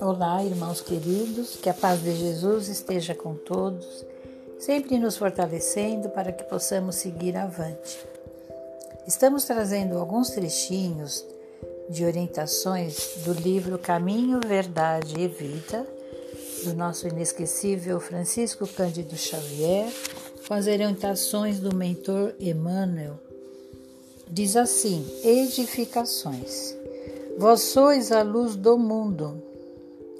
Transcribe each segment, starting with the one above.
Olá, irmãos queridos, que a paz de Jesus esteja com todos, sempre nos fortalecendo para que possamos seguir avante. Estamos trazendo alguns trechinhos de orientações do livro Caminho, Verdade e Vida, do nosso inesquecível Francisco Cândido Xavier, com as orientações do mentor Emmanuel. Diz assim: Edificações. Vós sois a luz do mundo.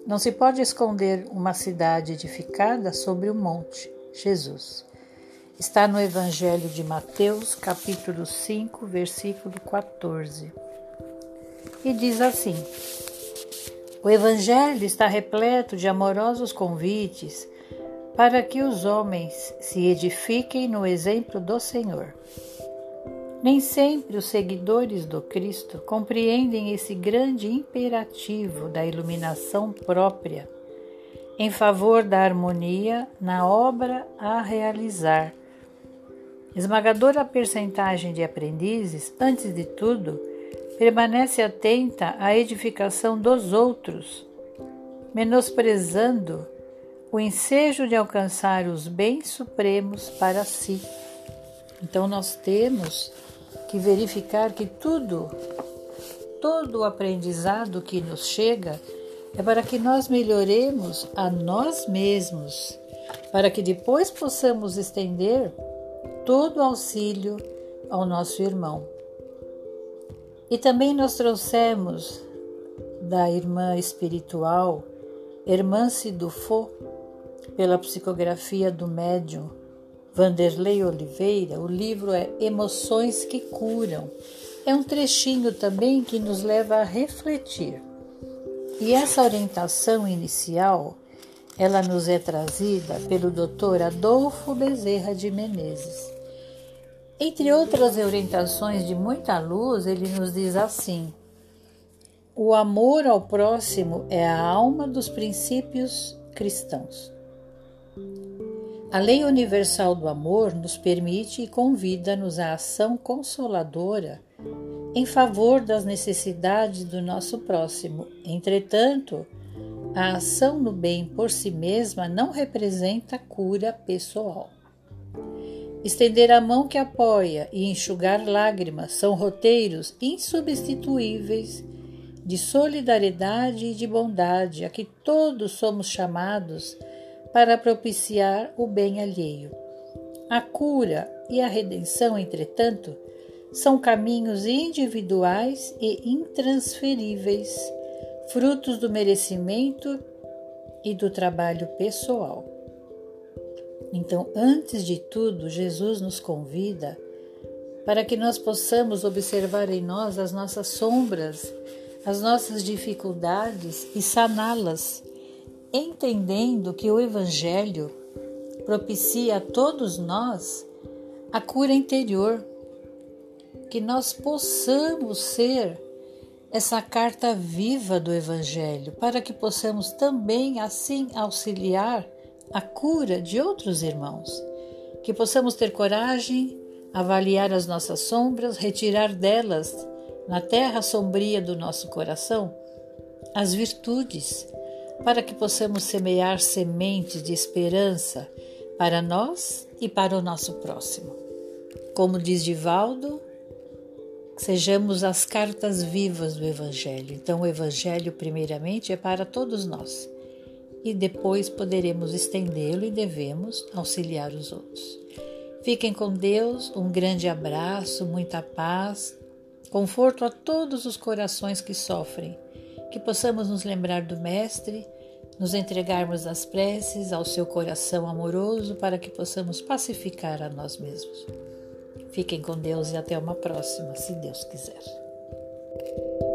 Não se pode esconder uma cidade edificada sobre o monte, Jesus. Está no Evangelho de Mateus, capítulo 5, versículo 14. E diz assim: O Evangelho está repleto de amorosos convites para que os homens se edifiquem no exemplo do Senhor. Nem sempre os seguidores do Cristo compreendem esse grande imperativo da iluminação própria em favor da harmonia na obra a realizar. Esmagadora percentagem de aprendizes, antes de tudo, permanece atenta à edificação dos outros, menosprezando o ensejo de alcançar os bens supremos para si. Então, nós temos que verificar que tudo, todo o aprendizado que nos chega é para que nós melhoremos a nós mesmos, para que depois possamos estender todo o auxílio ao nosso irmão. E também nós trouxemos da irmã espiritual, Irmã Sidufo, pela psicografia do médium Vanderlei Oliveira, o livro é Emoções que Curam. É um trechinho também que nos leva a refletir. E essa orientação inicial, ela nos é trazida pelo Dr. Adolfo Bezerra de Menezes. Entre outras orientações de muita luz, ele nos diz assim: o amor ao próximo é a alma dos princípios cristãos. A lei universal do amor nos permite e convida-nos à ação consoladora em favor das necessidades do nosso próximo. Entretanto, a ação no bem por si mesma não representa cura pessoal. Estender a mão que apoia e enxugar lágrimas são roteiros insubstituíveis de solidariedade e de bondade a que todos somos chamados para propiciar o bem alheio. A cura e a redenção, entretanto, são caminhos individuais e intransferíveis, frutos do merecimento e do trabalho pessoal. Então, antes de tudo, Jesus nos convida para que nós possamos observar em nós as nossas sombras, as nossas dificuldades e saná-las entendendo que o Evangelho propicia a todos nós a cura interior, que nós possamos ser essa carta viva do Evangelho, para que possamos também assim auxiliar a cura de outros irmãos, que possamos ter coragem, avaliar as nossas sombras, retirar delas, na terra sombria do nosso coração, as virtudes para que possamos semear sementes de esperança para nós e para o nosso próximo. Como diz Divaldo, sejamos as cartas vivas do Evangelho. Então, o Evangelho, primeiramente, é para todos nós e depois poderemos estendê-lo e devemos auxiliar os outros. Fiquem com Deus, um grande abraço, muita paz, conforto a todos os corações que sofrem que possamos nos lembrar do Mestre, nos entregarmos às preces, ao seu coração amoroso, para que possamos pacificar a nós mesmos. Fiquem com Deus e até uma próxima, se Deus quiser.